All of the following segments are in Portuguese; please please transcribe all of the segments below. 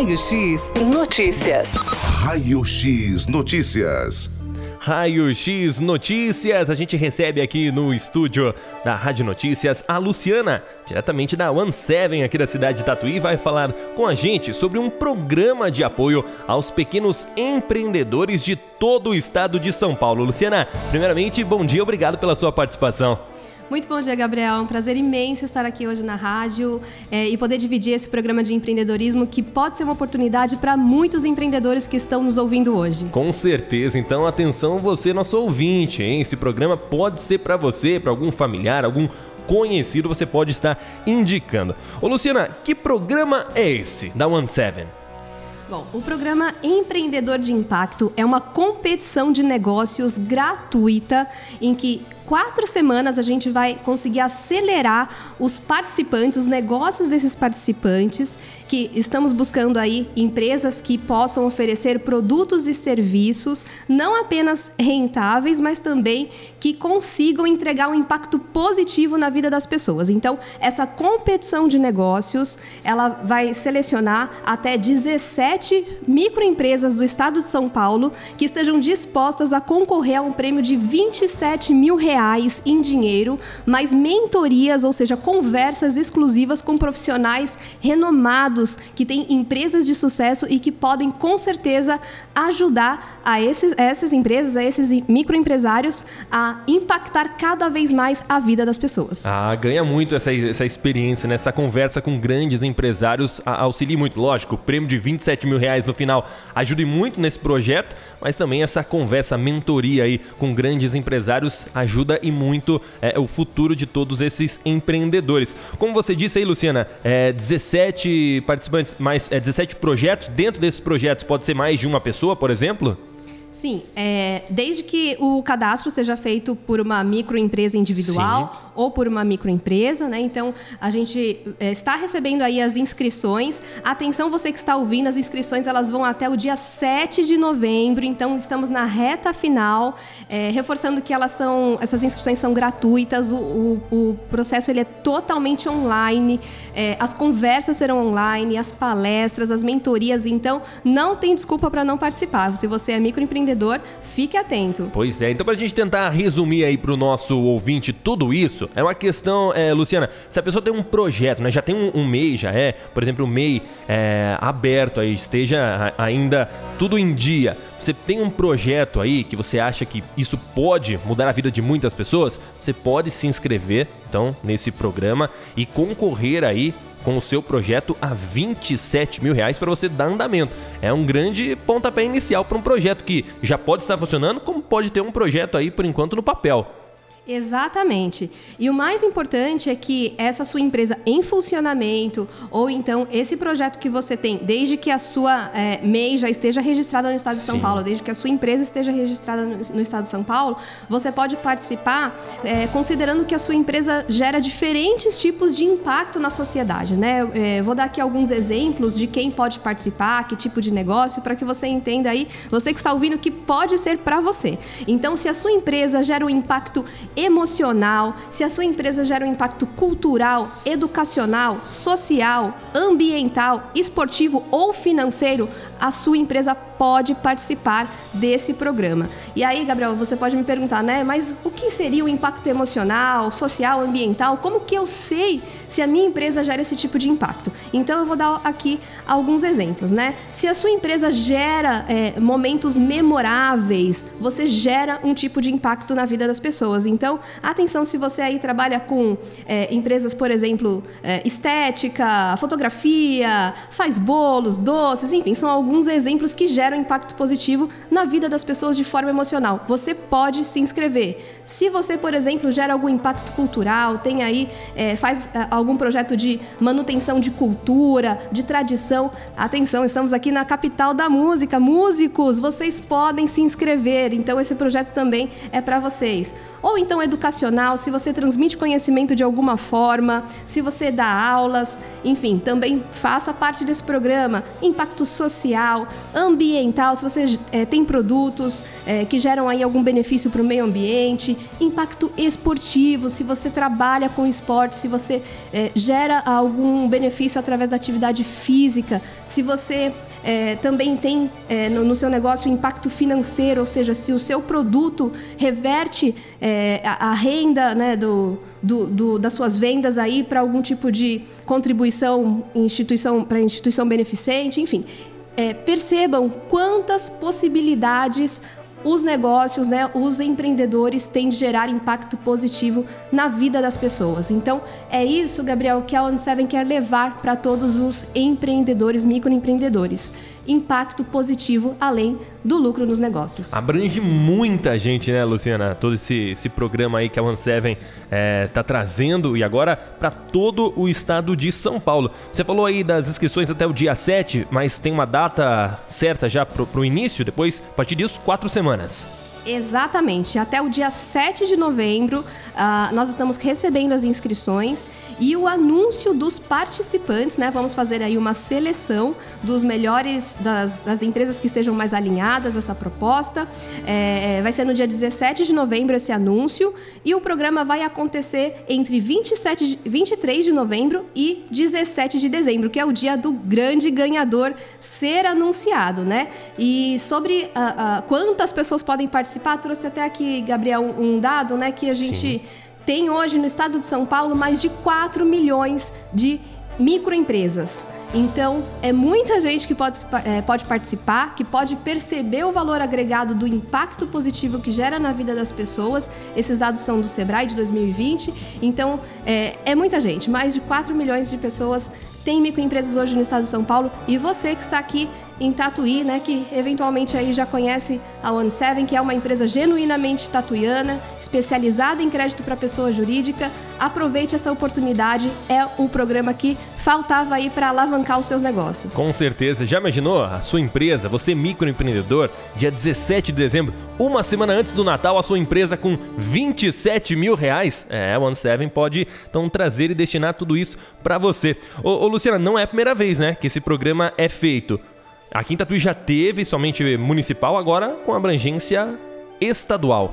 Raio X Notícias. Raio X Notícias. Raio X Notícias. A gente recebe aqui no estúdio da Rádio Notícias a Luciana, diretamente da One Seven aqui da cidade de Tatuí, vai falar com a gente sobre um programa de apoio aos pequenos empreendedores de todo o estado de São Paulo. Luciana, primeiramente, bom dia, obrigado pela sua participação. Muito bom dia, Gabriel. É um prazer imenso estar aqui hoje na rádio é, e poder dividir esse programa de empreendedorismo que pode ser uma oportunidade para muitos empreendedores que estão nos ouvindo hoje. Com certeza. Então, atenção, você, nosso ouvinte, hein? Esse programa pode ser para você, para algum familiar, algum conhecido, você pode estar indicando. Ô, Luciana, que programa é esse da One Seven? Bom, o programa Empreendedor de Impacto é uma competição de negócios gratuita em que quatro semanas a gente vai conseguir acelerar os participantes, os negócios desses participantes, que estamos buscando aí empresas que possam oferecer produtos e serviços não apenas rentáveis, mas também que consigam entregar um impacto positivo na vida das pessoas. Então, essa competição de negócios, ela vai selecionar até 17 microempresas do estado de São Paulo que estejam dispostas a concorrer a um prêmio de 27 mil reais reais em dinheiro, mais mentorias, ou seja, conversas exclusivas com profissionais renomados que têm empresas de sucesso e que podem com certeza ajudar a, esses, a essas empresas, a esses microempresários a impactar cada vez mais a vida das pessoas. Ah, ganha muito essa, essa experiência, né? essa conversa com grandes empresários auxilia muito. Lógico, prêmio de 27 mil reais no final ajuda muito nesse projeto, mas também essa conversa, mentoria aí com grandes empresários ajuda ajuda e muito é, o futuro de todos esses empreendedores. Como você disse aí, Luciana, é, 17 participantes, mais é, 17 projetos. Dentro desses projetos pode ser mais de uma pessoa, por exemplo? Sim, é, desde que o cadastro seja feito por uma microempresa individual. Ou por uma microempresa, né? Então a gente é, está recebendo aí as inscrições. Atenção, você que está ouvindo, as inscrições elas vão até o dia 7 de novembro, então estamos na reta final, é, reforçando que elas são, essas inscrições são gratuitas, o, o, o processo ele é totalmente online, é, as conversas serão online, as palestras, as mentorias, então não tem desculpa para não participar. Se você é microempreendedor empreendedor, fique atento. Pois é, então para a gente tentar resumir aí para o nosso ouvinte tudo isso, é uma questão, é, Luciana, se a pessoa tem um projeto, né, já tem um, um MEI, já é, por exemplo, o MEI é, aberto aí, esteja ainda tudo em dia, você tem um projeto aí que você acha que isso pode mudar a vida de muitas pessoas, você pode se inscrever, então, nesse programa e concorrer aí com o seu projeto a 27 mil reais para você dar andamento. É um grande pontapé inicial para um projeto que já pode estar funcionando, como pode ter um projeto aí por enquanto no papel. Exatamente. E o mais importante é que essa sua empresa em funcionamento, ou então esse projeto que você tem, desde que a sua é, MEI já esteja registrada no Estado de São Sim. Paulo, desde que a sua empresa esteja registrada no, no Estado de São Paulo, você pode participar é, considerando que a sua empresa gera diferentes tipos de impacto na sociedade. Né? É, vou dar aqui alguns exemplos de quem pode participar, que tipo de negócio, para que você entenda aí, você que está ouvindo, que pode ser para você. Então, se a sua empresa gera um impacto emocional, se a sua empresa gera um impacto cultural, educacional, social, ambiental, esportivo ou financeiro, a sua empresa pode participar desse programa. E aí, Gabriel, você pode me perguntar, né? Mas o que seria o impacto emocional, social, ambiental? Como que eu sei se a minha empresa gera esse tipo de impacto? Então, eu vou dar aqui alguns exemplos, né? Se a sua empresa gera é, momentos memoráveis, você gera um tipo de impacto na vida das pessoas. Então, atenção se você aí trabalha com é, empresas, por exemplo, é, estética, fotografia, faz bolos, doces, enfim, são alguns alguns exemplos que geram impacto positivo na vida das pessoas de forma emocional. Você pode se inscrever. Se você, por exemplo, gera algum impacto cultural, tem aí, é, faz é, algum projeto de manutenção de cultura, de tradição, atenção, estamos aqui na capital da música. Músicos, vocês podem se inscrever. Então, esse projeto também é para vocês. Ou então então educacional, se você transmite conhecimento de alguma forma, se você dá aulas, enfim, também faça parte desse programa. Impacto social, ambiental, se você é, tem produtos é, que geram aí algum benefício para o meio ambiente, impacto esportivo, se você trabalha com esporte, se você é, gera algum benefício através da atividade física, se você é, também tem é, no, no, seu negócio impacto financeiro, ou seja, se o seu produto reverte é, a, a, renda né, do, do, do, das suas vendas aí para algum tipo de contribuição instituição para instituição beneficente, enfim. É, percebam quantas possibilidades os negócios, né, os empreendedores têm de gerar impacto positivo na vida das pessoas. Então, é isso, Gabriel, que a ON7 quer levar para todos os empreendedores, microempreendedores impacto positivo além do lucro nos negócios. Abrange muita gente, né, Luciana? Todo esse, esse programa aí que a OneSeven está é, tá trazendo e agora para todo o estado de São Paulo. Você falou aí das inscrições até o dia 7, mas tem uma data certa já para o início, depois, a partir disso, quatro semanas. Exatamente. Até o dia 7 de novembro, uh, nós estamos recebendo as inscrições e o anúncio dos participantes, né? Vamos fazer aí uma seleção dos melhores, das, das empresas que estejam mais alinhadas a essa proposta. É, vai ser no dia 17 de novembro esse anúncio e o programa vai acontecer entre 27, 23 de novembro e 17 de dezembro, que é o dia do grande ganhador ser anunciado, né? E sobre uh, uh, quantas pessoas podem participar participar, trouxe até aqui, Gabriel, um dado, né, que a gente Sim. tem hoje no estado de São Paulo mais de 4 milhões de microempresas. Então, é muita gente que pode, é, pode participar, que pode perceber o valor agregado do impacto positivo que gera na vida das pessoas. Esses dados são do Sebrae de 2020. Então, é, é muita gente. Mais de 4 milhões de pessoas têm microempresas hoje no estado de São Paulo. E você que está aqui em Tatuí, né, que eventualmente aí já conhece a One Seven, que é uma empresa genuinamente tatuiana, especializada em crédito para pessoa jurídica. Aproveite essa oportunidade, é o programa que faltava aí para alavancar os seus negócios. Com certeza. Já imaginou a sua empresa, você microempreendedor, dia 17 de dezembro, uma semana antes do Natal, a sua empresa com 27 mil reais? É, One Seven pode então trazer e destinar tudo isso para você. Ô, ô Luciana, não é a primeira vez, né, que esse programa é feito. Aqui em Tatuí já teve somente municipal, agora com abrangência estadual.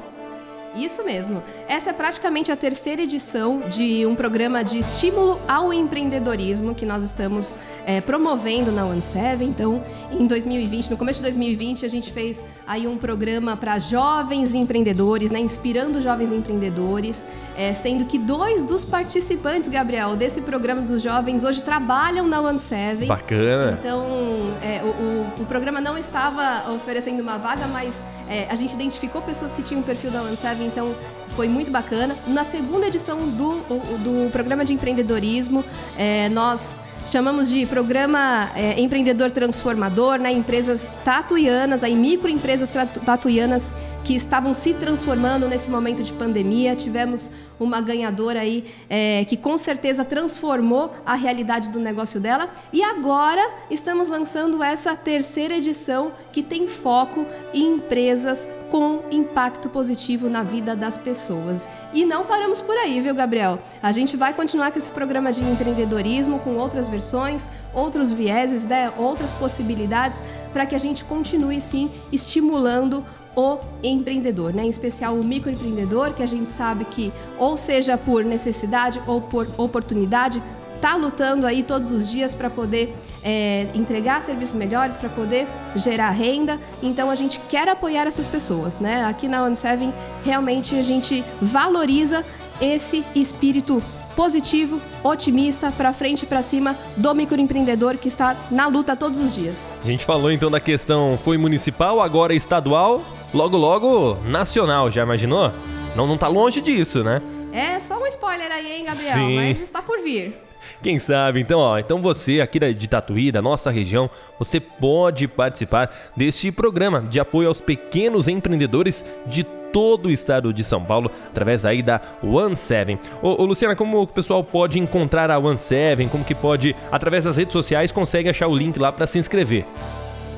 Isso mesmo. Essa é praticamente a terceira edição de um programa de estímulo ao empreendedorismo que nós estamos é, promovendo na OneSeven. Então, em 2020, no começo de 2020, a gente fez aí um programa para jovens empreendedores, né, inspirando jovens empreendedores, é, sendo que dois dos participantes, Gabriel, desse programa dos jovens hoje trabalham na OneSeven. Bacana. Então, é, o, o, o programa não estava oferecendo uma vaga, mas é, a gente identificou pessoas que tinham o perfil da One então foi muito bacana. Na segunda edição do, do programa de empreendedorismo, é, nós chamamos de programa é, empreendedor transformador, né? Empresas tatuianas, aí microempresas tatuianas que estavam se transformando nesse momento de pandemia. Tivemos uma ganhadora aí é, que com certeza transformou a realidade do negócio dela. E agora estamos lançando essa terceira edição que tem foco em empresas com impacto positivo na vida das pessoas. E não paramos por aí, viu, Gabriel? A gente vai continuar com esse programa de empreendedorismo com outras versões, outros vieses, né, outras possibilidades para que a gente continue sim estimulando o empreendedor, né? em especial o microempreendedor, que a gente sabe que, ou seja por necessidade ou por oportunidade, está lutando aí todos os dias para poder é, entregar serviços melhores, para poder gerar renda. Então a gente quer apoiar essas pessoas. Né? Aqui na ONU7 realmente a gente valoriza esse espírito positivo, otimista, para frente e para cima do microempreendedor que está na luta todos os dias. A gente falou então da questão foi municipal, agora estadual logo logo nacional, já imaginou? Não, não tá longe disso, né? É só um spoiler aí, hein, Gabriel? Sim. Mas está por vir. Quem sabe? Então, ó, então você aqui de Tatuí, da nossa região, você pode participar deste programa de apoio aos pequenos empreendedores de todo o estado de São Paulo, através aí da One Seven. Ô, ô, Luciana, como o pessoal pode encontrar a One Seven? Como que pode, através das redes sociais, consegue achar o link lá para se inscrever?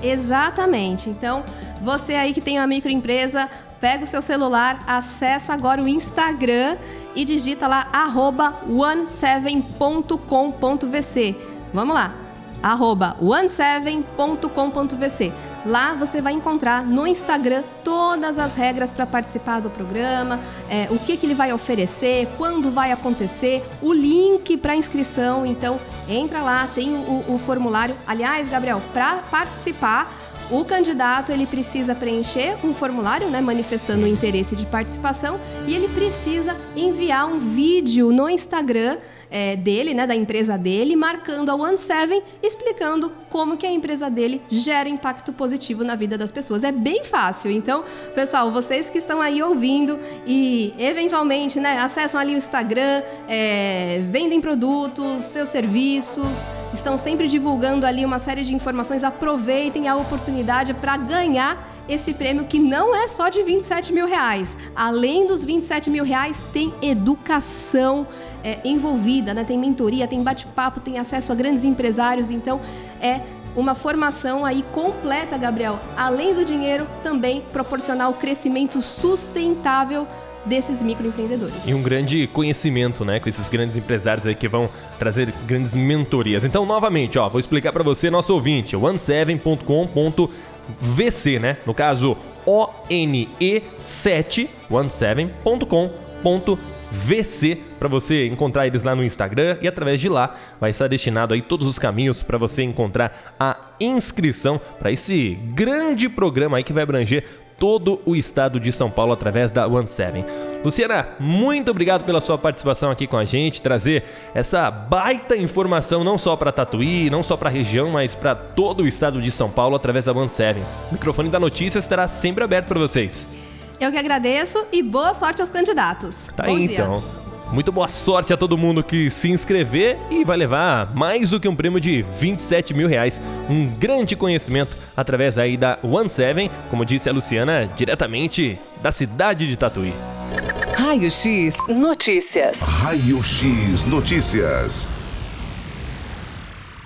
Exatamente. Então, você aí que tem uma microempresa, pega o seu celular, acessa agora o Instagram e digita lá one7.com.vc. Vamos lá, arroba one7.com.vc. Lá você vai encontrar no Instagram todas as regras para participar do programa, é, o que, que ele vai oferecer, quando vai acontecer, o link para inscrição. Então, entra lá, tem o, o formulário. Aliás, Gabriel, para participar, o candidato ele precisa preencher um formulário, né, manifestando Sim. o interesse de participação e ele precisa enviar um vídeo no Instagram é, dele, né, da empresa dele, marcando a One Seven, explicando como que a empresa dele gera impacto positivo na vida das pessoas. É bem fácil. Então, pessoal, vocês que estão aí ouvindo e eventualmente, né, acessam ali o Instagram, é, vendem produtos, seus serviços, estão sempre divulgando ali uma série de informações, aproveitem a oportunidade para ganhar esse prêmio que não é só de 27 mil reais. Além dos 27 mil reais, tem educação é, envolvida, né? Tem mentoria, tem bate-papo, tem acesso a grandes empresários. Então, é uma formação aí completa, Gabriel. Além do dinheiro, também proporcionar o crescimento sustentável desses microempreendedores. E um grande conhecimento, né, com esses grandes empresários aí que vão trazer grandes mentorias. Então, novamente, ó, vou explicar para você, nosso ouvinte, one7.com.br VC, né? No caso, ONE717.com.vc para você encontrar eles lá no Instagram e através de lá vai estar destinado aí todos os caminhos para você encontrar a inscrição para esse grande programa aí que vai abranger todo o estado de São Paulo através da One Seven. Luciana, muito obrigado pela sua participação aqui com a gente, trazer essa baita informação não só para Tatuí, não só para a região, mas para todo o estado de São Paulo através da One Seven. O microfone da notícia estará sempre aberto para vocês. Eu que agradeço e boa sorte aos candidatos. Tá Bom aí, dia. então. Muito boa sorte a todo mundo que se inscrever e vai levar mais do que um prêmio de 27 mil reais. Um grande conhecimento através aí da One Seven, como disse a Luciana, diretamente da cidade de Tatuí. Raio X Notícias. Raio X Notícias.